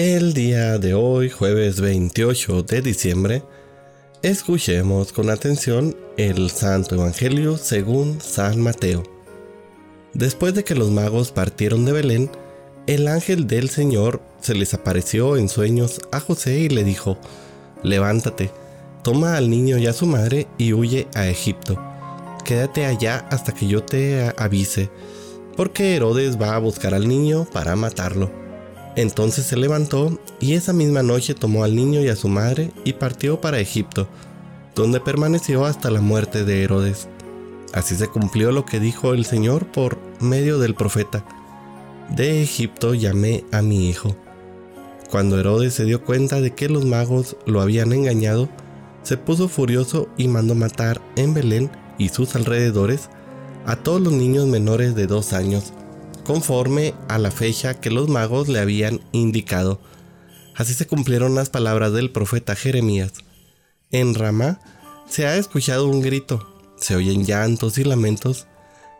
El día de hoy, jueves 28 de diciembre, escuchemos con atención el Santo Evangelio según San Mateo. Después de que los magos partieron de Belén, el ángel del Señor se les apareció en sueños a José y le dijo, levántate, toma al niño y a su madre y huye a Egipto. Quédate allá hasta que yo te avise, porque Herodes va a buscar al niño para matarlo. Entonces se levantó y esa misma noche tomó al niño y a su madre y partió para Egipto, donde permaneció hasta la muerte de Herodes. Así se cumplió lo que dijo el Señor por medio del profeta. De Egipto llamé a mi hijo. Cuando Herodes se dio cuenta de que los magos lo habían engañado, se puso furioso y mandó matar en Belén y sus alrededores a todos los niños menores de dos años conforme a la fecha que los magos le habían indicado. Así se cumplieron las palabras del profeta Jeremías. En Ramá se ha escuchado un grito, se oyen llantos y lamentos.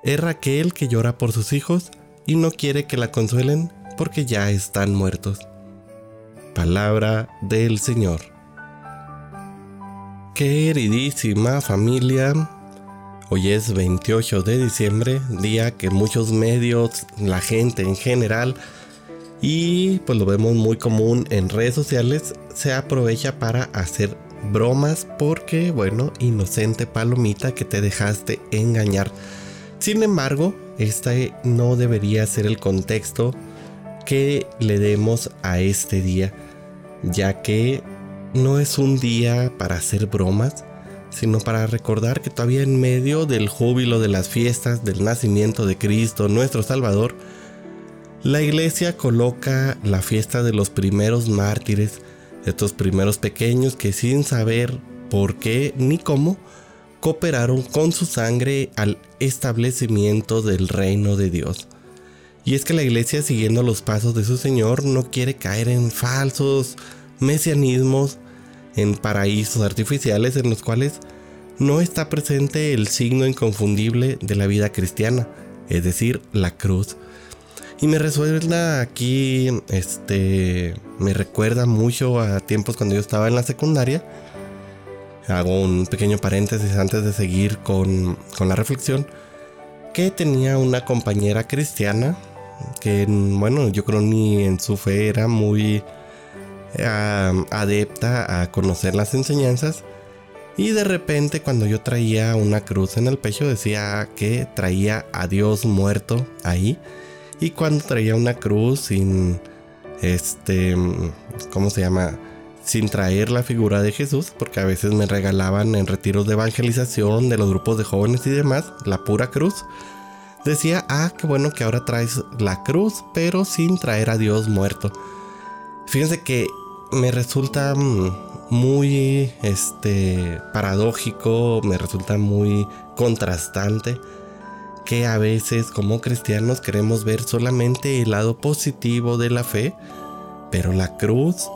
Es Raquel que llora por sus hijos y no quiere que la consuelen porque ya están muertos. Palabra del Señor. Queridísima familia, Hoy es 28 de diciembre, día que muchos medios, la gente en general, y pues lo vemos muy común en redes sociales, se aprovecha para hacer bromas porque, bueno, inocente palomita que te dejaste engañar. Sin embargo, este no debería ser el contexto que le demos a este día, ya que no es un día para hacer bromas, sino para recordar que todavía en medio del júbilo de las fiestas del nacimiento de Cristo, nuestro Salvador, la iglesia coloca la fiesta de los primeros mártires, estos primeros pequeños que sin saber por qué ni cómo, cooperaron con su sangre al establecimiento del reino de Dios. Y es que la iglesia, siguiendo los pasos de su Señor, no quiere caer en falsos mesianismos, en paraísos artificiales en los cuales no está presente el signo inconfundible de la vida cristiana, es decir, la cruz. Y me resuena aquí, este, me recuerda mucho a tiempos cuando yo estaba en la secundaria. Hago un pequeño paréntesis antes de seguir con, con la reflexión. Que tenía una compañera cristiana que, bueno, yo creo ni en su fe era muy adepta a conocer las enseñanzas. Y de repente cuando yo traía una cruz en el pecho decía que traía a Dios muerto ahí. Y cuando traía una cruz sin, este, ¿cómo se llama? Sin traer la figura de Jesús, porque a veces me regalaban en retiros de evangelización de los grupos de jóvenes y demás, la pura cruz. Decía, ah, qué bueno que ahora traes la cruz, pero sin traer a Dios muerto. Fíjense que me resulta mm, muy este paradójico, me resulta muy contrastante que a veces como cristianos queremos ver solamente el lado positivo de la fe, pero la cruz,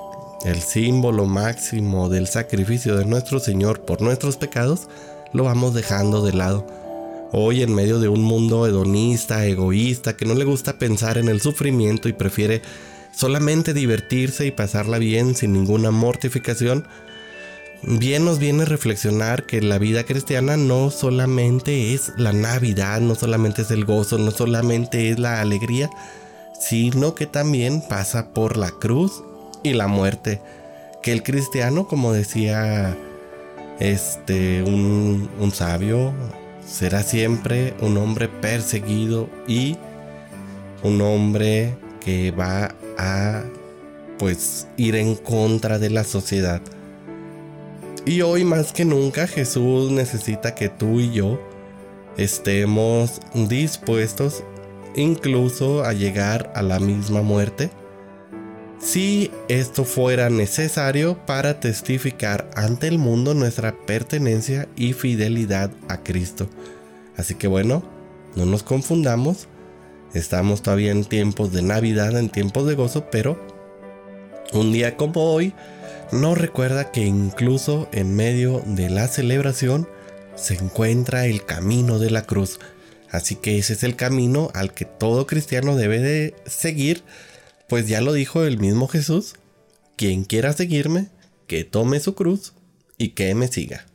el símbolo máximo del sacrificio de nuestro Señor por nuestros pecados, lo vamos dejando de lado. Hoy en medio de un mundo hedonista, egoísta, que no le gusta pensar en el sufrimiento y prefiere solamente divertirse y pasarla bien sin ninguna mortificación, bien nos viene a reflexionar que la vida cristiana no solamente es la Navidad, no solamente es el gozo, no solamente es la alegría, sino que también pasa por la cruz y la muerte. Que el cristiano, como decía este un, un sabio, será siempre un hombre perseguido y un hombre que va a pues ir en contra de la sociedad. Y hoy más que nunca Jesús necesita que tú y yo estemos dispuestos incluso a llegar a la misma muerte si esto fuera necesario para testificar ante el mundo nuestra pertenencia y fidelidad a Cristo. Así que bueno, no nos confundamos, Estamos todavía en tiempos de Navidad, en tiempos de gozo, pero un día como hoy nos recuerda que incluso en medio de la celebración se encuentra el camino de la cruz. Así que ese es el camino al que todo cristiano debe de seguir Pues ya lo dijo el mismo Jesús, quien quiera seguirme, que tome su cruz y que me siga.